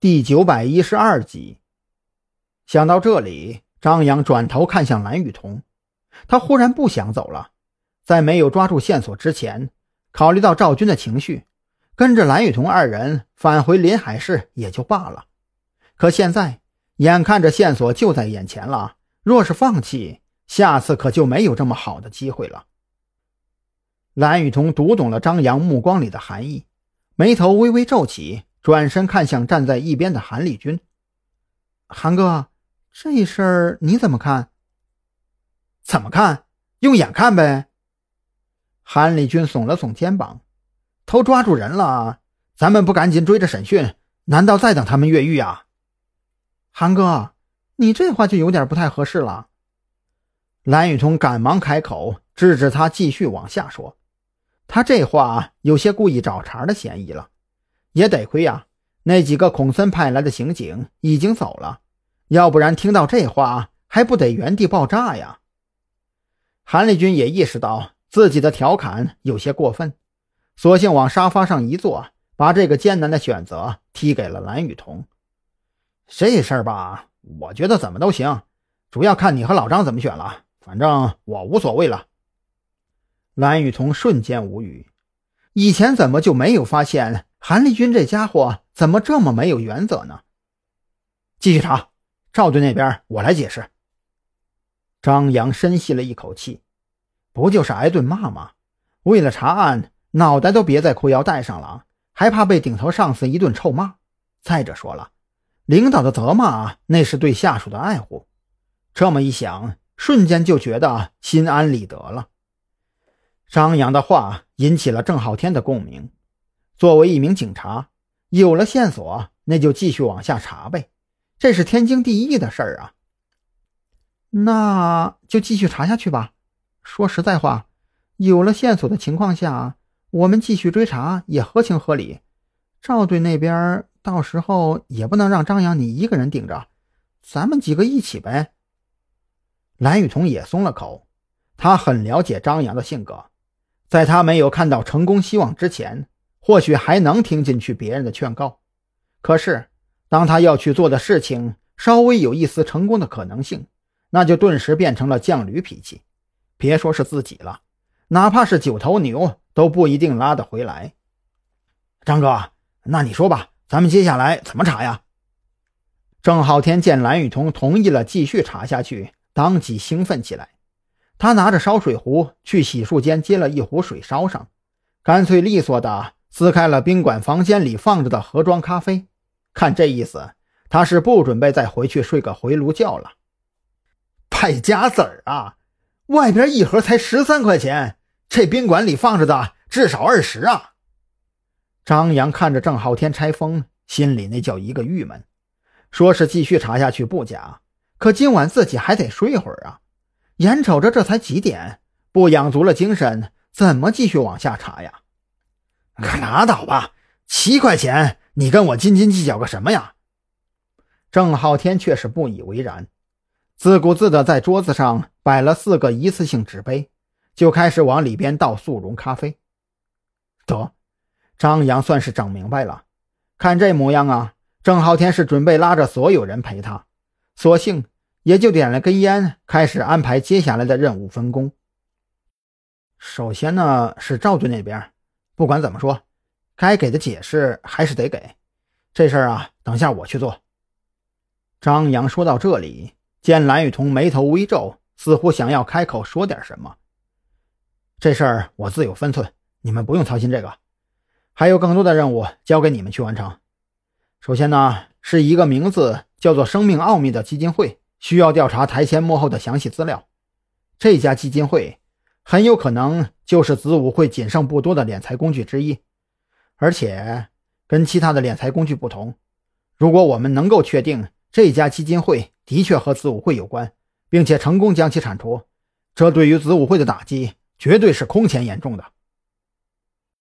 第九百一十二集。想到这里，张扬转头看向蓝雨桐，他忽然不想走了。在没有抓住线索之前，考虑到赵军的情绪，跟着蓝雨桐二人返回临海市也就罢了。可现在，眼看着线索就在眼前了，若是放弃，下次可就没有这么好的机会了。蓝雨桐读懂了张扬目光里的含义，眉头微微皱起。转身看向站在一边的韩立军，韩哥，这事儿你怎么看？怎么看？用眼看呗。韩立军耸了耸肩膀，都抓住人了，咱们不赶紧追着审讯，难道再等他们越狱啊？韩哥，你这话就有点不太合适了。蓝雨桐赶忙开口制止他继续往下说，他这话有些故意找茬的嫌疑了。也得亏呀，那几个孔森派来的刑警已经走了，要不然听到这话还不得原地爆炸呀！韩立军也意识到自己的调侃有些过分，索性往沙发上一坐，把这个艰难的选择踢给了蓝雨桐。这事儿吧，我觉得怎么都行，主要看你和老张怎么选了。反正我无所谓了。蓝雨桐瞬间无语，以前怎么就没有发现？韩立军这家伙怎么这么没有原则呢？继续查，赵队那边我来解释。张扬深吸了一口气，不就是挨顿骂吗？为了查案，脑袋都别在裤腰带上了，还怕被顶头上司一顿臭骂？再者说了，领导的责骂那是对下属的爱护。这么一想，瞬间就觉得心安理得了。张扬的话引起了郑浩天的共鸣。作为一名警察，有了线索，那就继续往下查呗，这是天经地义的事儿啊。那就继续查下去吧。说实在话，有了线索的情况下，我们继续追查也合情合理。赵队那边到时候也不能让张扬你一个人顶着，咱们几个一起呗。蓝雨桐也松了口，他很了解张扬的性格，在他没有看到成功希望之前。或许还能听进去别人的劝告，可是当他要去做的事情稍微有一丝成功的可能性，那就顿时变成了犟驴脾气。别说是自己了，哪怕是九头牛都不一定拉得回来。张哥，那你说吧，咱们接下来怎么查呀？郑浩天见蓝雨桐同意了继续查下去，当即兴奋起来。他拿着烧水壶去洗漱间接了一壶水烧上，干脆利索的。撕开了宾馆房间里放着的盒装咖啡，看这意思，他是不准备再回去睡个回炉觉了。败家子儿啊！外边一盒才十三块钱，这宾馆里放着的至少二十啊！张扬看着郑浩天拆封，心里那叫一个郁闷。说是继续查下去不假，可今晚自己还得睡会儿啊！眼瞅着这才几点，不养足了精神，怎么继续往下查呀？可拉倒吧，七块钱，你跟我斤斤计较个什么呀？郑浩天却是不以为然，自顾自的在桌子上摆了四个一次性纸杯，就开始往里边倒速溶咖啡。得，张扬算是整明白了，看这模样啊，郑浩天是准备拉着所有人陪他，索性也就点了根烟，开始安排接下来的任务分工。首先呢，是赵队那边。不管怎么说，该给的解释还是得给。这事儿啊，等下我去做。张扬说到这里，见蓝雨桐眉头微皱，似乎想要开口说点什么。这事儿我自有分寸，你们不用操心这个。还有更多的任务交给你们去完成。首先呢，是一个名字叫做“生命奥秘”的基金会，需要调查台前幕后的详细资料。这家基金会。很有可能就是子午会仅剩不多的敛财工具之一，而且跟其他的敛财工具不同，如果我们能够确定这家基金会的确和子午会有关，并且成功将其铲除，这对于子午会的打击绝对是空前严重的。